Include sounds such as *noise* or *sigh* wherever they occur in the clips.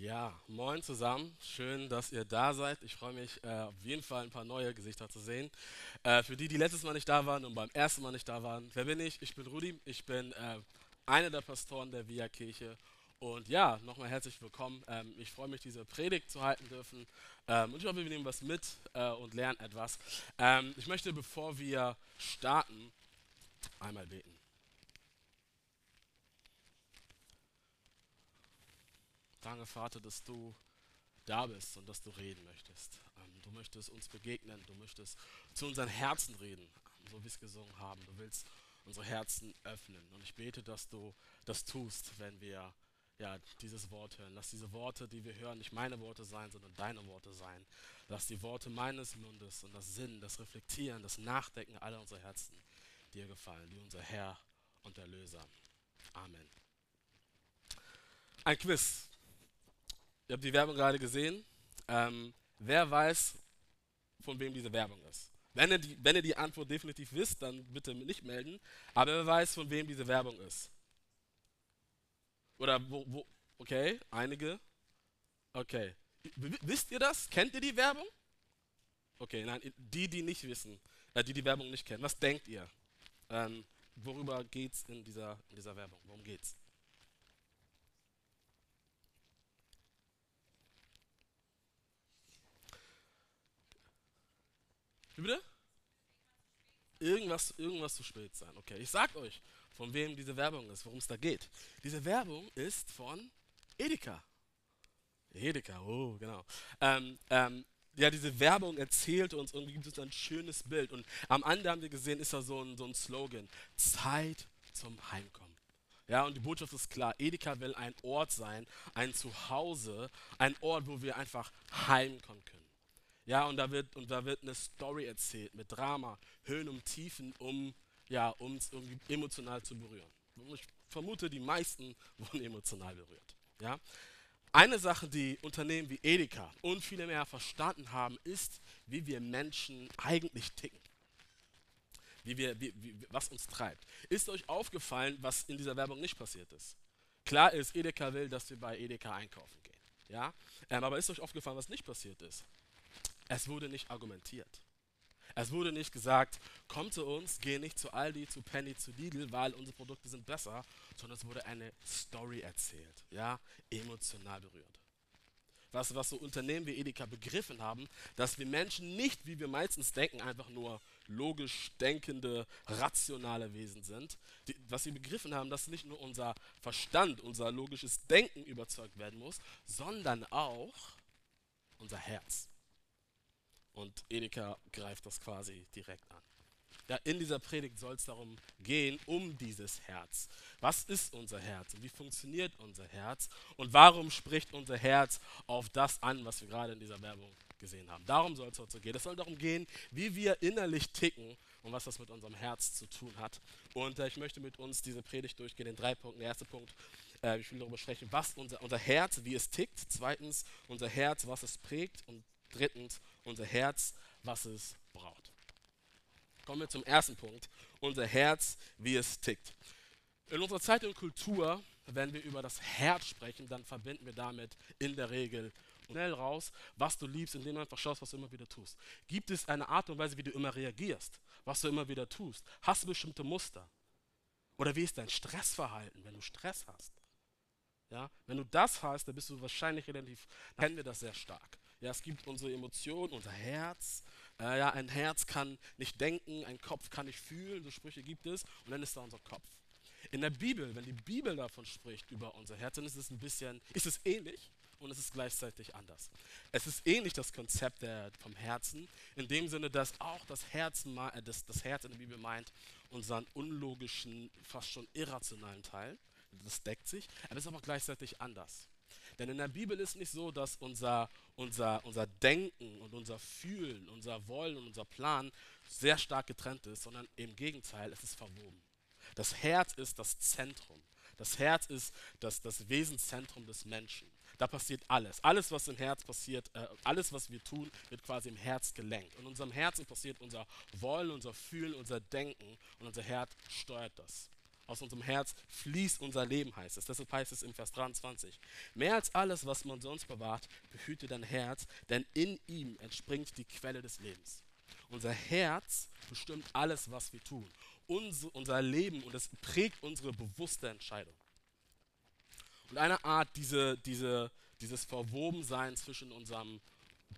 Ja, moin zusammen. Schön, dass ihr da seid. Ich freue mich, äh, auf jeden Fall ein paar neue Gesichter zu sehen. Äh, für die, die letztes Mal nicht da waren und beim ersten Mal nicht da waren, wer bin ich? Ich bin Rudi. Ich bin äh, einer der Pastoren der Via Kirche. Und ja, nochmal herzlich willkommen. Ähm, ich freue mich, diese Predigt zu halten dürfen. Ähm, und ich hoffe, wir nehmen was mit äh, und lernen etwas. Ähm, ich möchte, bevor wir starten, einmal beten. Danke, Vater, dass du da bist und dass du reden möchtest. Ähm, du möchtest uns begegnen, du möchtest zu unseren Herzen reden, so wie es gesungen haben. Du willst unsere Herzen öffnen. Und ich bete, dass du das tust, wenn wir ja, dieses Wort hören. Lass diese Worte, die wir hören, nicht meine Worte sein, sondern deine Worte sein. Lass die Worte meines Mundes und das Sinn, das Reflektieren, das Nachdenken aller unserer Herzen dir gefallen, wie unser Herr und Erlöser. Amen. Ein Quiz. Ihr habt die Werbung gerade gesehen. Ähm, wer weiß, von wem diese Werbung ist? Wenn ihr, die, wenn ihr die Antwort definitiv wisst, dann bitte nicht melden. Aber wer weiß, von wem diese Werbung ist? Oder wo, wo okay, einige. Okay. Wisst ihr das? Kennt ihr die Werbung? Okay, nein, die, die nicht wissen, äh, die die Werbung nicht kennen, was denkt ihr? Ähm, worüber geht's in dieser, in dieser Werbung? Worum geht's? Wie bitte? Irgendwas, irgendwas zu spät sein. Okay, ich sag euch, von wem diese Werbung ist, worum es da geht. Diese Werbung ist von Edeka. Edeka, oh, genau. Ähm, ähm, ja, diese Werbung erzählt uns und gibt uns ein schönes Bild. Und am Ende haben wir gesehen, ist da so ein, so ein Slogan: Zeit zum Heimkommen. Ja, und die Botschaft ist klar: Edeka will ein Ort sein, ein Zuhause, ein Ort, wo wir einfach heimkommen können. Ja, und da wird, und da wird eine Story erzählt mit Drama, Höhen und Tiefen, um ja, uns irgendwie emotional zu berühren. Ich vermute, die meisten *laughs* wurden emotional berührt. Ja? Eine Sache, die Unternehmen wie Edeka und viele mehr verstanden haben, ist, wie wir Menschen eigentlich ticken. Wie wir, wie, wie, was uns treibt. Ist euch aufgefallen, was in dieser Werbung nicht passiert ist? Klar ist, Edeka will, dass wir bei Edeka einkaufen gehen. Ja? Ähm, aber ist euch aufgefallen, was nicht passiert ist? Es wurde nicht argumentiert. Es wurde nicht gesagt, komm zu uns, geh nicht zu Aldi, zu Penny, zu Lidl, weil unsere Produkte sind besser, sondern es wurde eine Story erzählt, ja, emotional berührt. Was, was so Unternehmen wie Edeka begriffen haben, dass wir Menschen nicht, wie wir meistens denken, einfach nur logisch denkende, rationale Wesen sind. Die, was sie begriffen haben, dass nicht nur unser Verstand, unser logisches Denken überzeugt werden muss, sondern auch unser Herz. Und Edeka greift das quasi direkt an. Ja, in dieser Predigt soll es darum gehen, um dieses Herz. Was ist unser Herz und wie funktioniert unser Herz und warum spricht unser Herz auf das an, was wir gerade in dieser Werbung gesehen haben. Darum soll es heute gehen. Es soll darum gehen, wie wir innerlich ticken und was das mit unserem Herz zu tun hat. Und äh, ich möchte mit uns diese Predigt durchgehen in drei Punkten. Der erste Punkt, äh, ich will darüber sprechen, was unser, unser Herz, wie es tickt. Zweitens, unser Herz, was es prägt. Und drittens, unser Herz, was es braucht. Kommen wir zum ersten Punkt, unser Herz, wie es tickt. In unserer Zeit und Kultur, wenn wir über das Herz sprechen, dann verbinden wir damit in der Regel schnell raus, was du liebst, indem du einfach schaust, was du immer wieder tust. Gibt es eine Art und Weise, wie du immer reagierst, was du immer wieder tust? Hast du bestimmte Muster? Oder wie ist dein Stressverhalten, wenn du Stress hast? Ja, wenn du das hast, dann bist du wahrscheinlich relativ, kennen wir das sehr stark. Ja, es gibt unsere Emotionen, unser Herz. Äh, ja, ein Herz kann nicht denken, ein Kopf kann nicht fühlen, so Sprüche gibt es. Und dann ist da unser Kopf. In der Bibel, wenn die Bibel davon spricht über unser Herz, dann ist es ein bisschen, ist es ähnlich und es ist gleichzeitig anders. Es ist ähnlich das Konzept der, vom Herzen, in dem Sinne, dass auch das Herz, äh, das, das Herz in der Bibel meint unseren unlogischen, fast schon irrationalen Teil. Das deckt sich, aber es ist aber gleichzeitig anders. Denn in der Bibel ist nicht so, dass unser, unser, unser Denken und unser Fühlen, unser Wollen und unser Plan sehr stark getrennt ist, sondern im Gegenteil, es ist verwoben. Das Herz ist das Zentrum. Das Herz ist das, das Wesenszentrum des Menschen. Da passiert alles. Alles, was im Herz passiert, äh, alles, was wir tun, wird quasi im Herz gelenkt. Und in unserem Herzen passiert unser Wollen, unser Fühlen, unser Denken und unser Herz steuert das. Aus unserem Herz fließt unser Leben, heißt es. Deshalb heißt es im Vers 23. Mehr als alles, was man sonst bewahrt, behüte dein Herz, denn in ihm entspringt die Quelle des Lebens. Unser Herz bestimmt alles, was wir tun. Unser, unser Leben und es prägt unsere bewusste Entscheidung. Und eine Art, diese, diese, dieses Verwobensein zwischen unserem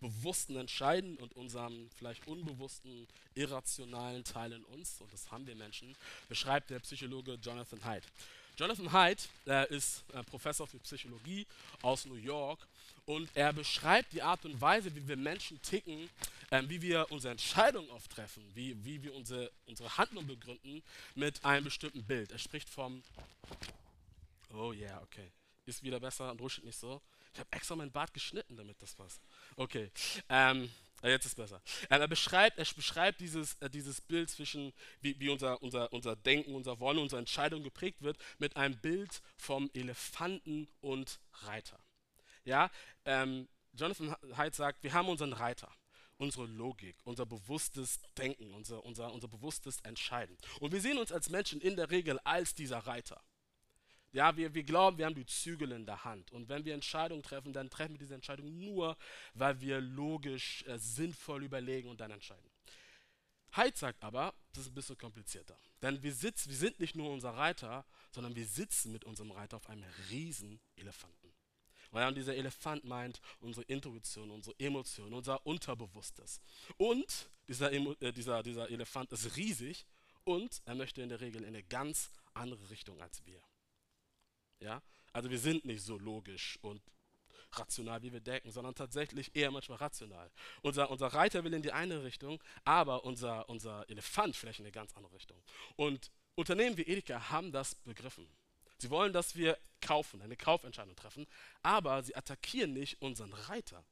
bewussten Entscheiden und unserem vielleicht unbewussten, irrationalen Teil in uns, und das haben wir Menschen, beschreibt der Psychologe Jonathan Haidt. Jonathan Haidt äh, ist äh, Professor für Psychologie aus New York und er beschreibt die Art und Weise, wie wir Menschen ticken, äh, wie wir unsere Entscheidungen oft treffen, wie, wie wir unsere, unsere Handlung begründen mit einem bestimmten Bild. Er spricht vom, oh yeah, okay, ist wieder besser und rutscht nicht so. Ich habe extra meinen Bart geschnitten, damit das passt. Okay, ähm, jetzt ist besser. Ähm, er beschreibt, er beschreibt dieses, äh, dieses Bild zwischen, wie, wie unser, unser, unser Denken, unser Wollen, unsere Entscheidung geprägt wird, mit einem Bild vom Elefanten und Reiter. Ja, ähm, Jonathan Haidt sagt, wir haben unseren Reiter unsere Logik, unser bewusstes Denken, unser, unser, unser bewusstes Entscheiden. Und wir sehen uns als Menschen in der Regel als dieser Reiter. Ja, wir, wir glauben, wir haben die Zügel in der Hand. Und wenn wir Entscheidungen treffen, dann treffen wir diese Entscheidung nur, weil wir logisch, äh, sinnvoll überlegen und dann entscheiden. Heid sagt aber, das ist ein bisschen komplizierter. Denn wir, sitzen, wir sind nicht nur unser Reiter, sondern wir sitzen mit unserem Reiter auf einem riesen Elefanten. Und dieser Elefant meint unsere Intuition, unsere Emotionen, unser Unterbewusstes. Und dieser, äh, dieser, dieser Elefant ist riesig und er möchte in der Regel in eine ganz andere Richtung als wir. Ja? Also wir sind nicht so logisch und rational, wie wir denken, sondern tatsächlich eher manchmal rational. Unser, unser Reiter will in die eine Richtung, aber unser, unser Elefant vielleicht in eine ganz andere Richtung. Und Unternehmen wie Edeka haben das begriffen. Sie wollen, dass wir kaufen, eine Kaufentscheidung treffen, aber sie attackieren nicht unseren Reiter,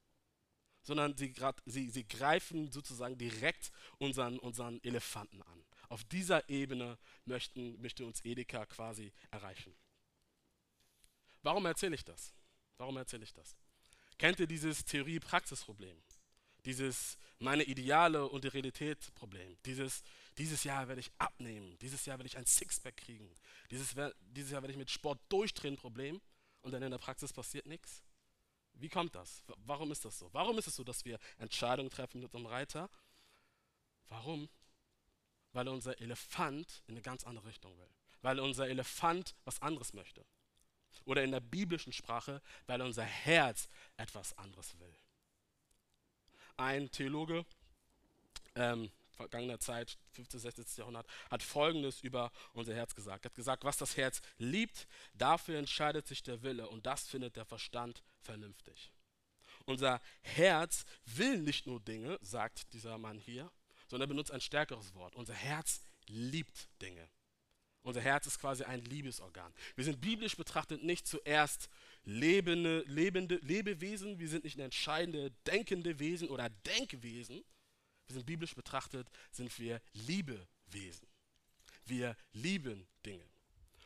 sondern sie, grad, sie, sie greifen sozusagen direkt unseren, unseren Elefanten an. Auf dieser Ebene möchten, möchte uns Edeka quasi erreichen. Warum erzähle ich das? Warum erzähle ich das? Kennt ihr dieses Theorie-Praxis-Problem? Dieses meine Ideale und die Realität-Problem? Dieses, dieses Jahr werde ich abnehmen, dieses Jahr werde ich ein Sixpack kriegen, dieses, dieses Jahr werde ich mit Sport durchdrehen Problem und dann in der Praxis passiert nichts? Wie kommt das? Warum ist das so? Warum ist es so, dass wir Entscheidungen treffen mit unserem Reiter? Warum? Weil unser Elefant in eine ganz andere Richtung will. Weil unser Elefant was anderes möchte. Oder in der biblischen Sprache, weil unser Herz etwas anderes will. Ein Theologe, ähm, vergangener Zeit, 15. 16. Jahrhundert, hat Folgendes über unser Herz gesagt. Er hat gesagt, was das Herz liebt, dafür entscheidet sich der Wille und das findet der Verstand vernünftig. Unser Herz will nicht nur Dinge, sagt dieser Mann hier, sondern er benutzt ein stärkeres Wort. Unser Herz liebt Dinge. Unser Herz ist quasi ein Liebesorgan. Wir sind biblisch betrachtet nicht zuerst lebende, lebende Lebewesen, wir sind nicht entscheidende denkende Wesen oder Denkwesen. Wir sind biblisch betrachtet, sind wir Liebewesen. Wir lieben Dinge.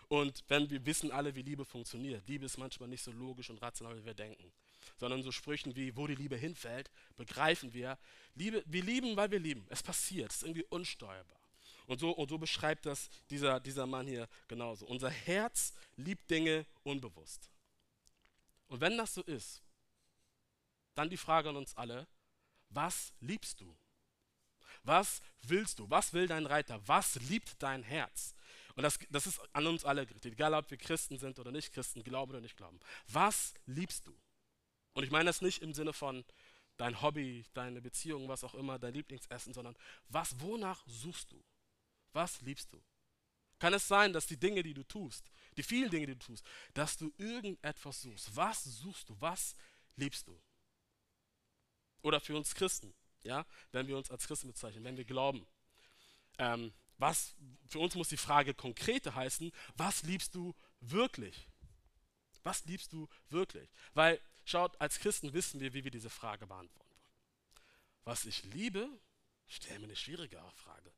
Und wenn wir wissen alle, wie Liebe funktioniert, Liebe ist manchmal nicht so logisch und rational, wie wir denken, sondern so Sprüchen wie, wo die Liebe hinfällt, begreifen wir, Liebe, wir lieben, weil wir lieben. Es passiert, es ist irgendwie unsteuerbar. Und so, und so beschreibt das dieser, dieser Mann hier genauso. Unser Herz liebt Dinge unbewusst. Und wenn das so ist, dann die Frage an uns alle, was liebst du? Was willst du? Was will dein Reiter? Was liebt dein Herz? Und das, das ist an uns alle gerichtet, egal ob wir Christen sind oder nicht Christen, glauben oder nicht glauben. Was liebst du? Und ich meine das nicht im Sinne von dein Hobby, deine Beziehung, was auch immer, dein Lieblingsessen, sondern was, wonach suchst du? Was liebst du? Kann es sein, dass die Dinge, die du tust, die vielen Dinge, die du tust, dass du irgendetwas suchst? Was suchst du? Was liebst du? Oder für uns Christen, ja, wenn wir uns als Christen bezeichnen, wenn wir glauben, ähm, was für uns muss die Frage konkrete heißen, was liebst du wirklich? Was liebst du wirklich? Weil, schaut, als Christen wissen wir, wie wir diese Frage beantworten Was ich liebe, stell mir eine schwierigere Frage.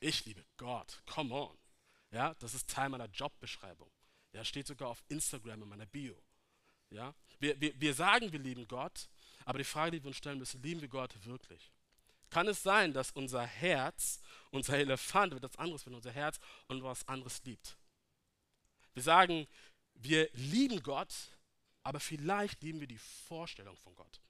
Ich liebe Gott. Come on. Ja, das ist Teil meiner Jobbeschreibung. Ja, steht sogar auf Instagram in meiner Bio. Ja, wir, wir, wir sagen, wir lieben Gott, aber die Frage, die wir uns stellen müssen, lieben wir Gott wirklich? Kann es sein, dass unser Herz, unser Elefant wird das anderes, wenn unser Herz und was anderes liebt? Wir sagen, wir lieben Gott, aber vielleicht lieben wir die Vorstellung von Gott.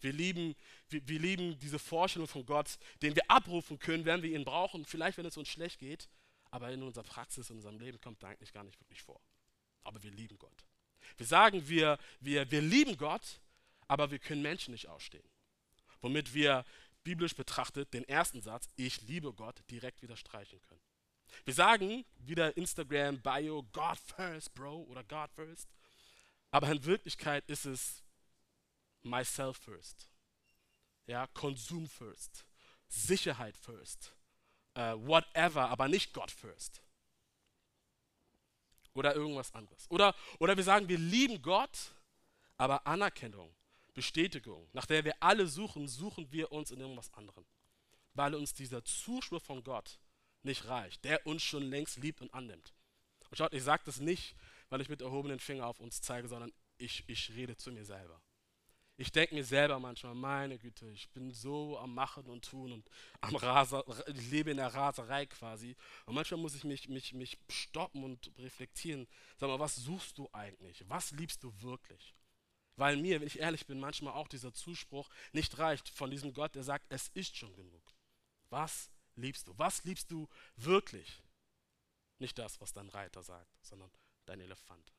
Wir lieben, wir, wir, lieben diese Vorstellung von Gott, den wir abrufen können, wenn wir ihn brauchen. Vielleicht, wenn es uns schlecht geht, aber in unserer Praxis, in unserem Leben kommt er eigentlich gar nicht wirklich vor. Aber wir lieben Gott. Wir sagen, wir, wir, wir lieben Gott, aber wir können Menschen nicht ausstehen. Womit wir biblisch betrachtet den ersten Satz, ich liebe Gott, direkt wieder streichen können. Wir sagen wieder Instagram, Bio, God first, Bro oder God first. Aber in Wirklichkeit ist es myself first. Ja, Konsum first. Sicherheit first. Uh, whatever, aber nicht God first. Oder irgendwas anderes. Oder, oder wir sagen, wir lieben Gott, aber Anerkennung, Bestätigung, nach der wir alle suchen, suchen wir uns in irgendwas anderem. Weil uns dieser Zuspruch von Gott nicht reicht, der uns schon längst liebt und annimmt. Und schaut, ich sage das nicht, weil ich mit erhobenen Finger auf uns zeige, sondern ich, ich rede zu mir selber. Ich denke mir selber manchmal, meine Güte, ich bin so am Machen und Tun und am Raser, ich lebe in der Raserei quasi. Und manchmal muss ich mich, mich, mich stoppen und reflektieren. Sag mal, was suchst du eigentlich? Was liebst du wirklich? Weil mir, wenn ich ehrlich bin, manchmal auch dieser Zuspruch nicht reicht von diesem Gott, der sagt, es ist schon genug. Was liebst du? Was liebst du wirklich? Nicht das, was dein Reiter sagt, sondern dein Elefant.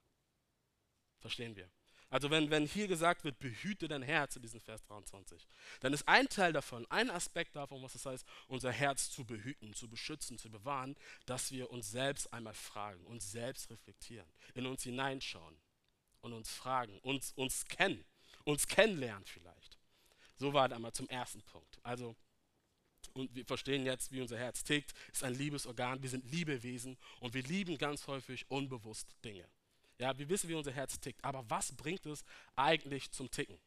Verstehen wir? Also wenn, wenn hier gesagt wird, behüte dein Herz in diesem Vers 23, dann ist ein Teil davon, ein Aspekt davon, was es heißt, unser Herz zu behüten, zu beschützen, zu bewahren, dass wir uns selbst einmal fragen, uns selbst reflektieren, in uns hineinschauen und uns fragen, uns, uns kennen, uns kennenlernen vielleicht. So war einmal zum ersten Punkt. Also und wir verstehen jetzt, wie unser Herz tickt, ist ein Liebesorgan. Wir sind Liebewesen und wir lieben ganz häufig unbewusst Dinge. Ja, wir wissen, wie unser Herz tickt, aber was bringt es eigentlich zum Ticken?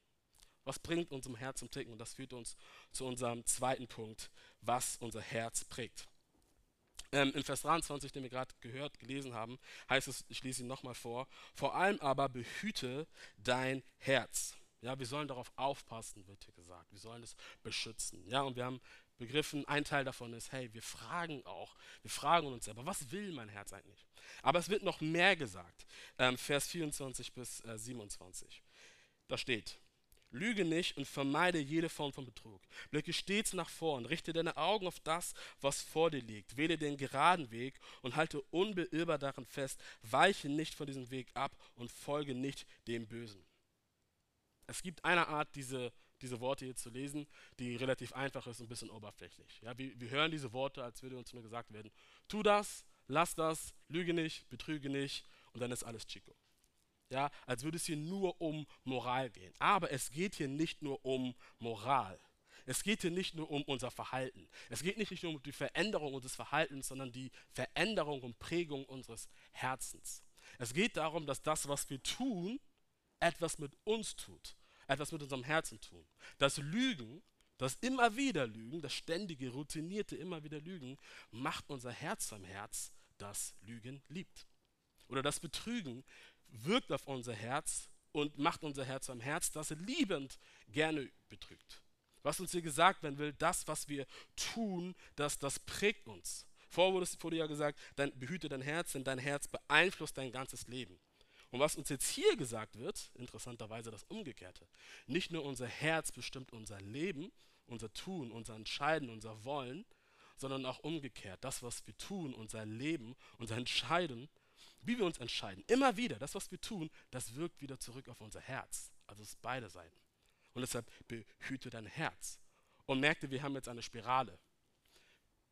Was bringt unserem Herz zum Ticken? Und das führt uns zu unserem zweiten Punkt, was unser Herz prägt. Ähm, Im Vers 23, den wir gerade gehört, gelesen haben, heißt es, ich lese ihn nochmal vor, vor allem aber behüte dein Herz. Ja, wir sollen darauf aufpassen, wird hier gesagt. Wir sollen es beschützen. Ja, und wir haben begriffen, ein Teil davon ist, hey, wir fragen auch, wir fragen uns selber, was will mein Herz eigentlich? Aber es wird noch mehr gesagt, ähm, Vers 24 bis äh, 27. Da steht, Lüge nicht und vermeide jede Form von Betrug. Blicke stets nach vorn, richte deine Augen auf das, was vor dir liegt. Wähle den geraden Weg und halte unbeirrbar daran fest. Weiche nicht von diesem Weg ab und folge nicht dem Bösen. Es gibt eine Art, diese diese Worte hier zu lesen, die relativ einfach ist und ein bisschen oberflächlich. Ja, wir, wir hören diese Worte, als würde uns nur gesagt werden, tu das, lass das, lüge nicht, betrüge nicht und dann ist alles Chico. Ja, als würde es hier nur um Moral gehen. Aber es geht hier nicht nur um Moral. Es geht hier nicht nur um unser Verhalten. Es geht nicht nur um die Veränderung unseres Verhaltens, sondern die Veränderung und Prägung unseres Herzens. Es geht darum, dass das, was wir tun, etwas mit uns tut etwas mit unserem Herzen tun. Das Lügen, das immer wieder Lügen, das ständige, routinierte immer wieder Lügen, macht unser Herz zum Herz, das Lügen liebt. Oder das Betrügen wirkt auf unser Herz und macht unser Herz am Herz, das liebend gerne betrügt. Was uns hier gesagt werden will, das, was wir tun, das, das prägt uns. Vorher wurde, wurde ja gesagt, dein, behüte dein Herz, denn dein Herz beeinflusst dein ganzes Leben. Und was uns jetzt hier gesagt wird, interessanterweise das Umgekehrte. Nicht nur unser Herz bestimmt unser Leben, unser Tun, unser Entscheiden, unser Wollen, sondern auch umgekehrt. Das, was wir tun, unser Leben, unser Entscheiden, wie wir uns entscheiden, immer wieder, das, was wir tun, das wirkt wieder zurück auf unser Herz. Also es ist beide Seiten. Und deshalb behüte dein Herz. Und merkte, wir haben jetzt eine Spirale.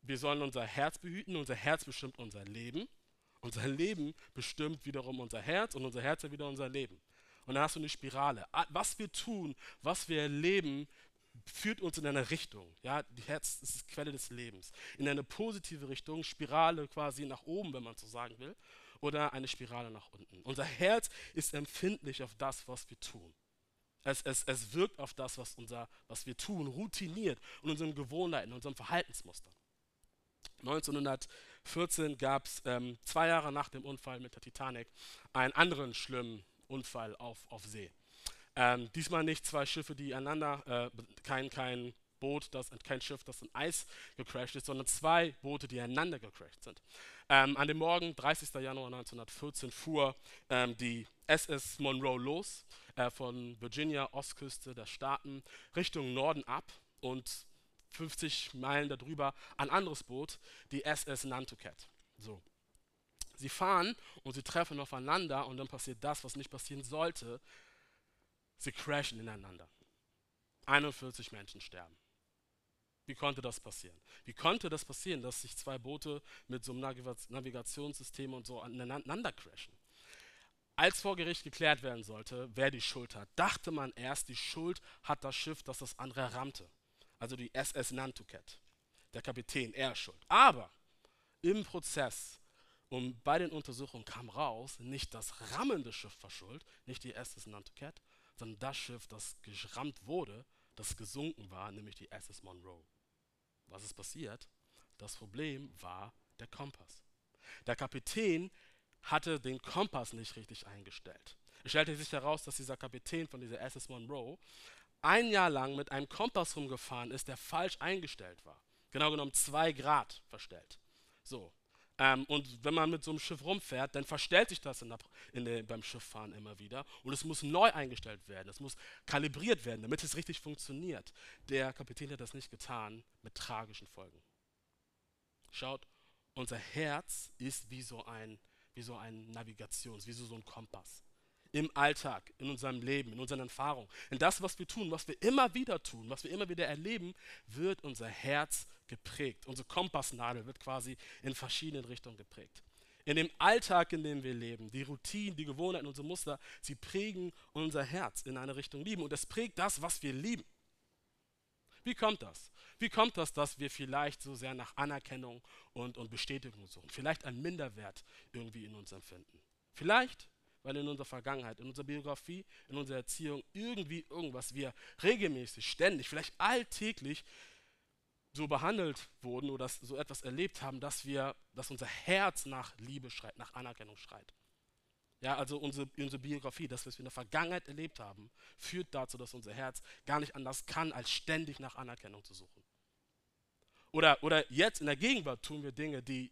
Wir sollen unser Herz behüten, unser Herz bestimmt unser Leben unser Leben bestimmt wiederum unser Herz und unser Herz ja wieder unser Leben. Und dann hast du eine Spirale. Was wir tun, was wir erleben, führt uns in eine Richtung. Ja, die Herz ist die Quelle des Lebens. In eine positive Richtung, Spirale quasi nach oben, wenn man so sagen will, oder eine Spirale nach unten. Unser Herz ist empfindlich auf das, was wir tun. Es, es, es wirkt auf das, was, unser, was wir tun, routiniert in unseren Gewohnheiten, in unseren Verhaltensmustern. 1914 gab es ähm, zwei Jahre nach dem Unfall mit der Titanic einen anderen schlimmen Unfall auf, auf See. Ähm, diesmal nicht zwei Schiffe, die einander, äh, kein, kein Boot, das, kein Schiff, das in Eis gecrashed ist, sondern zwei Boote, die einander gecrashed sind. Ähm, an dem Morgen, 30. Januar 1914, fuhr ähm, die SS Monroe los, äh, von Virginia, Ostküste der Staaten, Richtung Norden ab und 50 Meilen darüber ein anderes Boot, die SS Nantucket. So. Sie fahren und sie treffen aufeinander und dann passiert das, was nicht passieren sollte. Sie crashen ineinander. 41 Menschen sterben. Wie konnte das passieren? Wie konnte das passieren, dass sich zwei Boote mit so einem Navigationssystem und so aneinander crashen? Als vor Gericht geklärt werden sollte, wer die Schuld hat, dachte man erst, die Schuld hat das Schiff, das das andere rammte. Also die SS Nantucket. Der Kapitän, er schuld. Aber im Prozess und bei den Untersuchungen kam raus, nicht das rammende Schiff war schuld, nicht die SS Nantucket, sondern das Schiff, das gerammt wurde, das gesunken war, nämlich die SS Monroe. Was ist passiert? Das Problem war der Kompass. Der Kapitän hatte den Kompass nicht richtig eingestellt. Es stellte sich heraus, dass dieser Kapitän von dieser SS Monroe ein Jahr lang mit einem Kompass rumgefahren ist, der falsch eingestellt war. Genau genommen zwei Grad verstellt. So. Ähm, und wenn man mit so einem Schiff rumfährt, dann verstellt sich das in der, in der, beim Schifffahren immer wieder. Und es muss neu eingestellt werden. Es muss kalibriert werden, damit es richtig funktioniert. Der Kapitän hat das nicht getan, mit tragischen Folgen. Schaut, unser Herz ist wie so ein, wie so ein Navigations-, wie so, so ein Kompass im Alltag, in unserem Leben, in unseren Erfahrungen. In das, was wir tun, was wir immer wieder tun, was wir immer wieder erleben, wird unser Herz geprägt. Unsere Kompassnadel wird quasi in verschiedenen Richtungen geprägt. In dem Alltag, in dem wir leben, die Routinen, die Gewohnheiten, unsere Muster, sie prägen unser Herz in eine Richtung lieben. Und es prägt das, was wir lieben. Wie kommt das? Wie kommt das, dass wir vielleicht so sehr nach Anerkennung und, und Bestätigung suchen? Vielleicht einen Minderwert irgendwie in uns empfinden. Vielleicht weil in unserer Vergangenheit, in unserer Biografie, in unserer Erziehung irgendwie irgendwas wir regelmäßig, ständig, vielleicht alltäglich so behandelt wurden oder so etwas erlebt haben, dass wir, dass unser Herz nach Liebe schreit, nach Anerkennung schreit. Ja, also unsere, unsere Biografie, das, was wir in der Vergangenheit erlebt haben, führt dazu, dass unser Herz gar nicht anders kann, als ständig nach Anerkennung zu suchen. Oder, oder jetzt in der Gegenwart tun wir Dinge, die,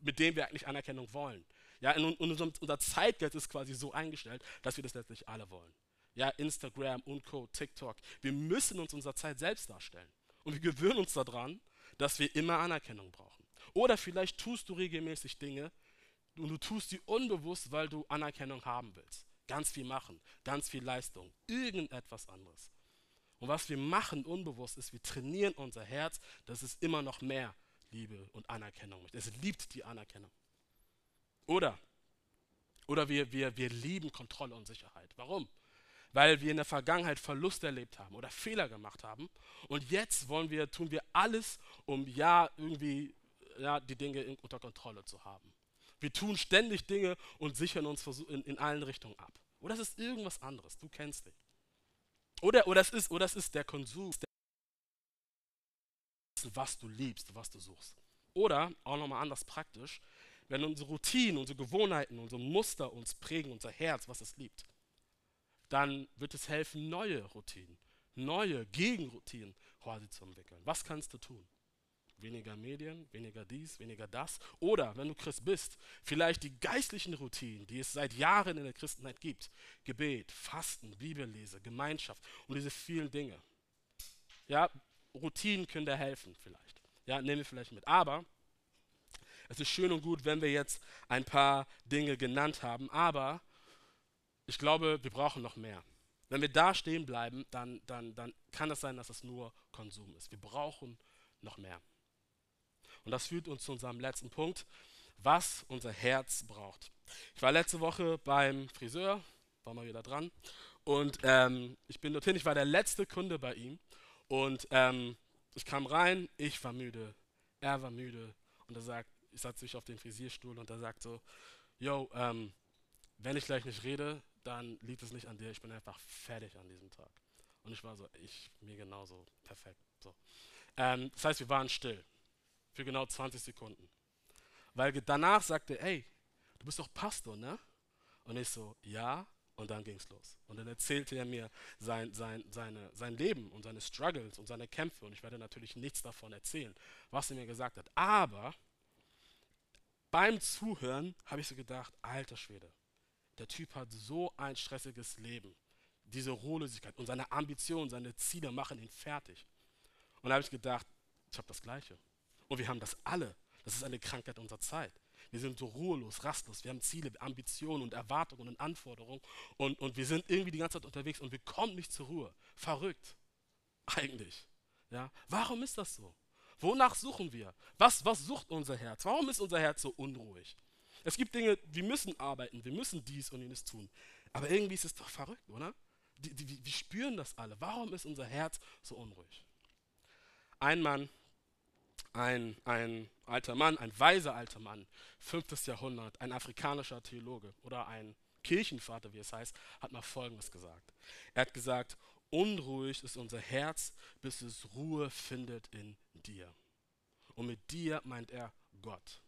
mit denen wir eigentlich Anerkennung wollen. Ja, in, in unserem, unser Zeitgeist ist quasi so eingestellt, dass wir das letztlich alle wollen. Ja, Instagram und Co., TikTok. Wir müssen uns unserer Zeit selbst darstellen. Und wir gewöhnen uns daran, dass wir immer Anerkennung brauchen. Oder vielleicht tust du regelmäßig Dinge und du tust sie unbewusst, weil du Anerkennung haben willst. Ganz viel machen, ganz viel Leistung, irgendetwas anderes. Und was wir machen unbewusst ist, wir trainieren unser Herz, dass es immer noch mehr Liebe und Anerkennung möchte. Es liebt die Anerkennung. Oder, oder wir, wir, wir lieben Kontrolle und Sicherheit. Warum? Weil wir in der Vergangenheit Verluste erlebt haben oder Fehler gemacht haben. Und jetzt wollen wir, tun wir alles, um ja irgendwie ja, die Dinge in, unter Kontrolle zu haben. Wir tun ständig Dinge und sichern uns in, in allen Richtungen ab. Oder es ist irgendwas anderes, du kennst dich. Oder, oder, es ist, oder es ist der Konsum, was du liebst, was du suchst. Oder, auch nochmal anders praktisch, wenn unsere Routinen, unsere Gewohnheiten, unsere Muster uns prägen, unser Herz, was es liebt, dann wird es helfen, neue Routinen, neue Gegenroutinen quasi zu entwickeln. Was kannst du tun? Weniger Medien, weniger dies, weniger das. Oder, wenn du Christ bist, vielleicht die geistlichen Routinen, die es seit Jahren in der Christenheit gibt. Gebet, Fasten, Bibellese, Gemeinschaft und diese vielen Dinge. Ja, Routinen können dir helfen vielleicht. Ja, nehmen wir vielleicht mit. Aber es ist schön und gut, wenn wir jetzt ein paar Dinge genannt haben, aber ich glaube, wir brauchen noch mehr. Wenn wir da stehen bleiben, dann, dann, dann kann es sein, dass es nur Konsum ist. Wir brauchen noch mehr. Und das führt uns zu unserem letzten Punkt, was unser Herz braucht. Ich war letzte Woche beim Friseur, war mal wieder dran, und ähm, ich bin dorthin, ich war der letzte Kunde bei ihm und ähm, ich kam rein, ich war müde, er war müde und er sagt, ich setze mich auf den Frisierstuhl und er sagt so, yo, ähm, wenn ich gleich nicht rede, dann liegt es nicht an dir, ich bin einfach fertig an diesem Tag. Und ich war so, ich, mir genauso, perfekt. So. Ähm, das heißt, wir waren still für genau 20 Sekunden. Weil danach sagte ey, du bist doch Pastor, ne? Und ich so, ja, Und dann ging es los. Und dann erzählte er mir sein, sein, seine, sein Leben und seine Struggles und seine Kämpfe. Und ich werde natürlich nichts davon erzählen, was er mir gesagt hat. Aber beim Zuhören habe ich so gedacht, alter Schwede, der Typ hat so ein stressiges Leben. Diese Ruhelosigkeit und seine Ambitionen, seine Ziele machen ihn fertig. Und da habe ich gedacht, ich habe das Gleiche. Und wir haben das alle. Das ist eine Krankheit unserer Zeit. Wir sind so ruhelos, rastlos. Wir haben Ziele, Ambitionen und Erwartungen und Anforderungen. Und, und wir sind irgendwie die ganze Zeit unterwegs und wir kommen nicht zur Ruhe. Verrückt. Eigentlich. Ja? Warum ist das so? Wonach suchen wir? Was, was sucht unser Herz? Warum ist unser Herz so unruhig? Es gibt Dinge, wir müssen arbeiten, wir müssen dies und jenes tun. Aber irgendwie ist es doch verrückt, oder? Die, die, wir spüren das alle. Warum ist unser Herz so unruhig? Ein Mann ein, ein alter Mann, ein weiser alter Mann, 5. Jahrhundert, ein afrikanischer Theologe oder ein Kirchenvater, wie es heißt, hat mal Folgendes gesagt. Er hat gesagt, unruhig ist unser Herz, bis es Ruhe findet in dir. Und mit dir meint er Gott.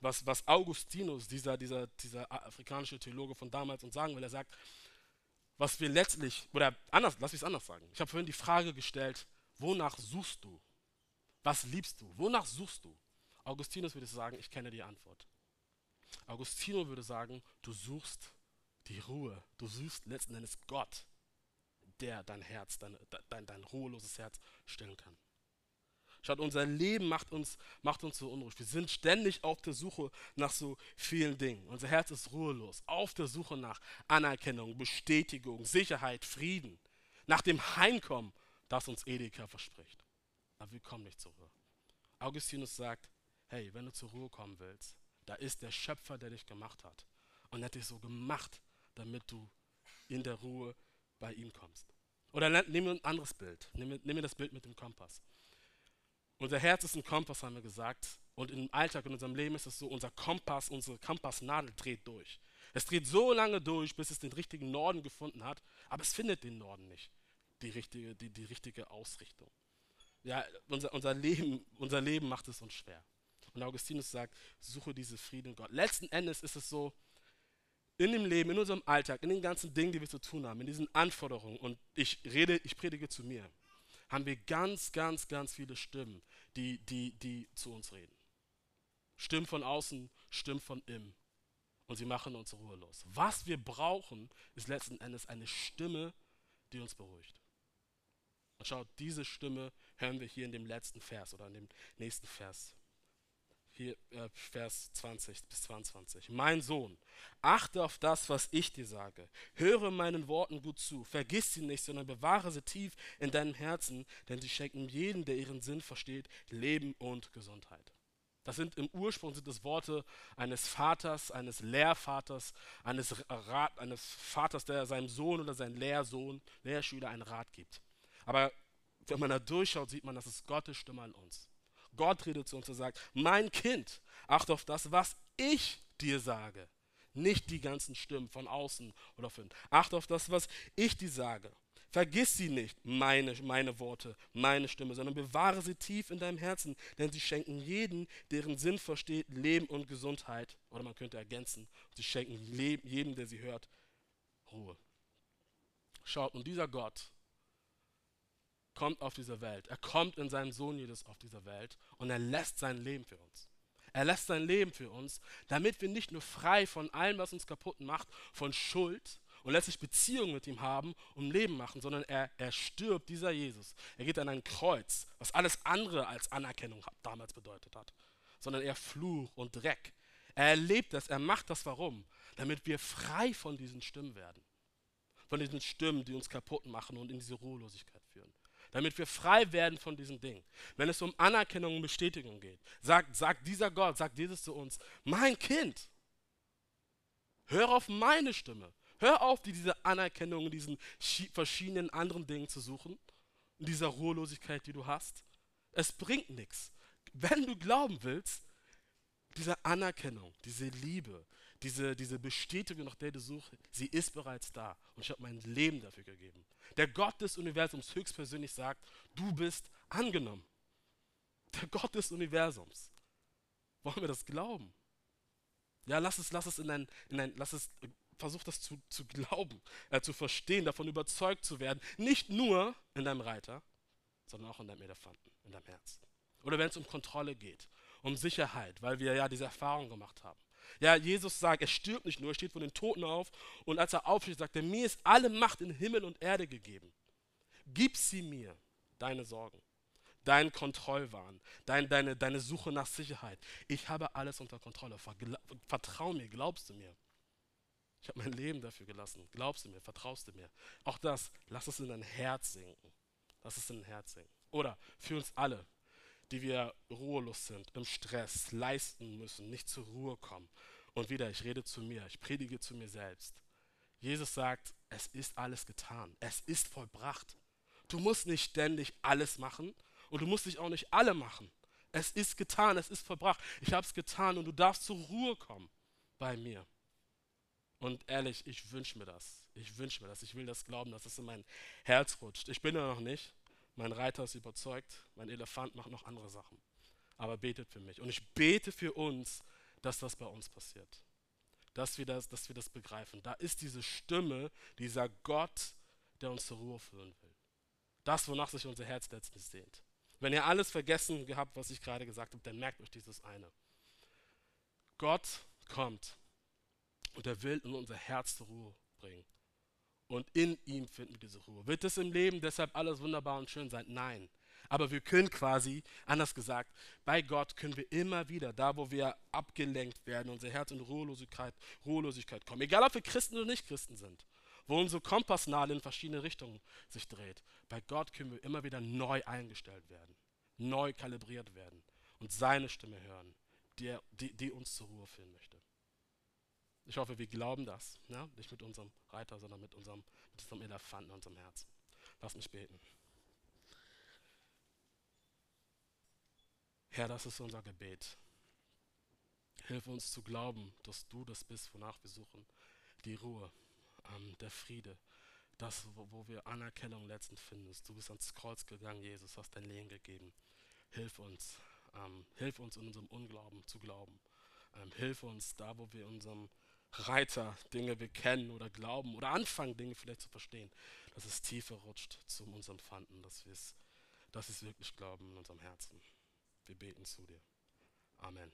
Was, was Augustinus, dieser, dieser, dieser afrikanische Theologe von damals, uns sagen will, er sagt, was wir letztlich, oder anders, lass mich es anders sagen. Ich habe vorhin die Frage gestellt, wonach suchst du? Was liebst du? Wonach suchst du? Augustinus würde sagen, ich kenne die Antwort. Augustinus würde sagen, du suchst die Ruhe. Du suchst letzten Endes Gott, der dein Herz, dein, dein, dein ruheloses Herz stillen kann. Schaut, unser Leben macht uns, macht uns so unruhig. Wir sind ständig auf der Suche nach so vielen Dingen. Unser Herz ist ruhelos, auf der Suche nach Anerkennung, Bestätigung, Sicherheit, Frieden, nach dem Heimkommen, das uns Edeka verspricht aber wir kommen nicht zur Ruhe. Augustinus sagt, hey, wenn du zur Ruhe kommen willst, da ist der Schöpfer, der dich gemacht hat. Und er hat dich so gemacht, damit du in der Ruhe bei ihm kommst. Oder nehmen wir ein anderes Bild. Nehmen wir das Bild mit dem Kompass. Unser Herz ist ein Kompass, haben wir gesagt. Und im Alltag, in unserem Leben ist es so, unser Kompass, unsere Kompassnadel dreht durch. Es dreht so lange durch, bis es den richtigen Norden gefunden hat, aber es findet den Norden nicht. Die richtige, die, die richtige Ausrichtung ja, unser, unser, Leben, unser Leben macht es uns schwer. Und Augustinus sagt, suche diese Frieden in Gott. Letzten Endes ist es so, in dem Leben, in unserem Alltag, in den ganzen Dingen, die wir zu tun haben, in diesen Anforderungen, und ich rede, ich predige zu mir, haben wir ganz, ganz, ganz viele Stimmen, die, die, die zu uns reden. Stimmen von außen, Stimmen von innen. Und sie machen uns ruhelos. Was wir brauchen, ist letzten Endes eine Stimme, die uns beruhigt. Und schaut, diese Stimme hören wir hier in dem letzten Vers oder in dem nächsten Vers. Hier, äh, Vers 20 bis 22. Mein Sohn, achte auf das, was ich dir sage. Höre meinen Worten gut zu. Vergiss sie nicht, sondern bewahre sie tief in deinem Herzen, denn sie schenken jedem, der ihren Sinn versteht, Leben und Gesundheit. Das sind im Ursprung sind das Worte eines Vaters, eines Lehrvaters, eines, Rat, eines Vaters, der seinem Sohn oder seinem Lehrsohn, Lehrschüler einen Rat gibt. Aber wenn man da durchschaut, sieht man, das ist Gottes Stimme an uns. Gott redet zu uns und sagt, mein Kind, achte auf das, was ich dir sage. Nicht die ganzen Stimmen von außen oder von. Achte auf das, was ich dir sage. Vergiss sie nicht, meine, meine Worte, meine Stimme, sondern bewahre sie tief in deinem Herzen, denn sie schenken jeden, deren Sinn versteht, Leben und Gesundheit. Oder man könnte ergänzen, sie schenken jedem, der sie hört, Ruhe. Schaut, und dieser Gott, kommt auf diese Welt. Er kommt in seinem Sohn Jesus auf diese Welt und er lässt sein Leben für uns. Er lässt sein Leben für uns, damit wir nicht nur frei von allem, was uns kaputt macht, von Schuld und letztlich Beziehungen mit ihm haben und Leben machen, sondern er, er stirbt, dieser Jesus. Er geht an ein Kreuz, was alles andere als Anerkennung damals bedeutet hat, sondern er Fluch und Dreck. Er erlebt das, er macht das warum? Damit wir frei von diesen Stimmen werden. Von diesen Stimmen, die uns kaputt machen und in diese Ruhelosigkeit führen damit wir frei werden von diesen Dingen. Wenn es um Anerkennung und Bestätigung geht, sagt, sagt dieser Gott, sagt Jesus zu uns, mein Kind, hör auf meine Stimme. Hör auf, diese Anerkennung in diesen verschiedenen anderen Dingen zu suchen, in dieser Ruhelosigkeit, die du hast. Es bringt nichts. Wenn du glauben willst, diese Anerkennung, diese Liebe, diese, diese Bestätigung, nach der du suchst, sie ist bereits da. Und ich habe mein Leben dafür gegeben. Der Gott des Universums höchstpersönlich sagt, du bist angenommen. Der Gott des Universums. Wollen wir das glauben? Ja, lass es, lass es in ein, in ein lass es versuch das zu, zu glauben, äh, zu verstehen, davon überzeugt zu werden. Nicht nur in deinem Reiter, sondern auch in deinem Elefanten, in deinem Herz. Oder wenn es um Kontrolle geht, um Sicherheit, weil wir ja diese Erfahrung gemacht haben. Ja, Jesus sagt, er stirbt nicht nur, er steht von den Toten auf und als er aufsteht, sagt er, mir ist alle Macht in Himmel und Erde gegeben. Gib sie mir, deine Sorgen, deinen Kontrollwahn, dein, deine, deine Suche nach Sicherheit. Ich habe alles unter Kontrolle. Vertrau mir, glaubst du mir? Ich habe mein Leben dafür gelassen. Glaubst du mir, vertraust du mir? Auch das, lass es in dein Herz sinken. Lass es in dein Herz sinken. Oder für uns alle, die wir ruhelos sind, im Stress, leisten müssen, nicht zur Ruhe kommen. Und wieder, ich rede zu mir, ich predige zu mir selbst. Jesus sagt, es ist alles getan, es ist vollbracht. Du musst nicht ständig alles machen und du musst dich auch nicht alle machen. Es ist getan, es ist vollbracht. Ich habe es getan und du darfst zur Ruhe kommen bei mir. Und ehrlich, ich wünsche mir das. Ich wünsche mir das. Ich will das glauben, dass es in mein Herz rutscht. Ich bin da noch nicht. Mein Reiter ist überzeugt, mein Elefant macht noch andere Sachen. Aber betet für mich. Und ich bete für uns, dass das bei uns passiert. Dass wir das, dass wir das begreifen. Da ist diese Stimme, dieser Gott, der uns zur Ruhe führen will. Das, wonach sich unser Herz letztlich sehnt. Wenn ihr alles vergessen gehabt, was ich gerade gesagt habe, dann merkt euch dieses eine. Gott kommt und er will in unser Herz zur Ruhe bringen. Und in ihm finden wir diese Ruhe. Wird es im Leben deshalb alles wunderbar und schön sein? Nein. Aber wir können quasi, anders gesagt, bei Gott können wir immer wieder, da wo wir abgelenkt werden, unser Herz in Ruhelosigkeit, Ruhelosigkeit kommen. Egal ob wir Christen oder nicht Christen sind, wo unsere Kompassnadel in verschiedene Richtungen sich dreht. Bei Gott können wir immer wieder neu eingestellt werden, neu kalibriert werden und seine Stimme hören, die, die, die uns zur Ruhe führen möchte. Ich hoffe, wir glauben das. Ja? Nicht mit unserem Reiter, sondern mit unserem, mit unserem Elefanten unserem Herzen. Lass mich beten. Herr, das ist unser Gebet. Hilf uns zu glauben, dass du das bist, wonach wir suchen. Die Ruhe, ähm, der Friede, das, wo, wo wir Anerkennung letztend finden. Du bist ans Kreuz gegangen, Jesus, hast dein Leben gegeben. Hilf uns, ähm, hilf uns in unserem Unglauben zu glauben. Ähm, hilf uns da, wo wir in unserem Reiter Dinge wir kennen oder glauben oder anfangen, Dinge vielleicht zu verstehen, dass es tiefer rutscht zu unserem Fanden, dass wir es dass wirklich glauben in unserem Herzen. Wir beten zu dir. Amen.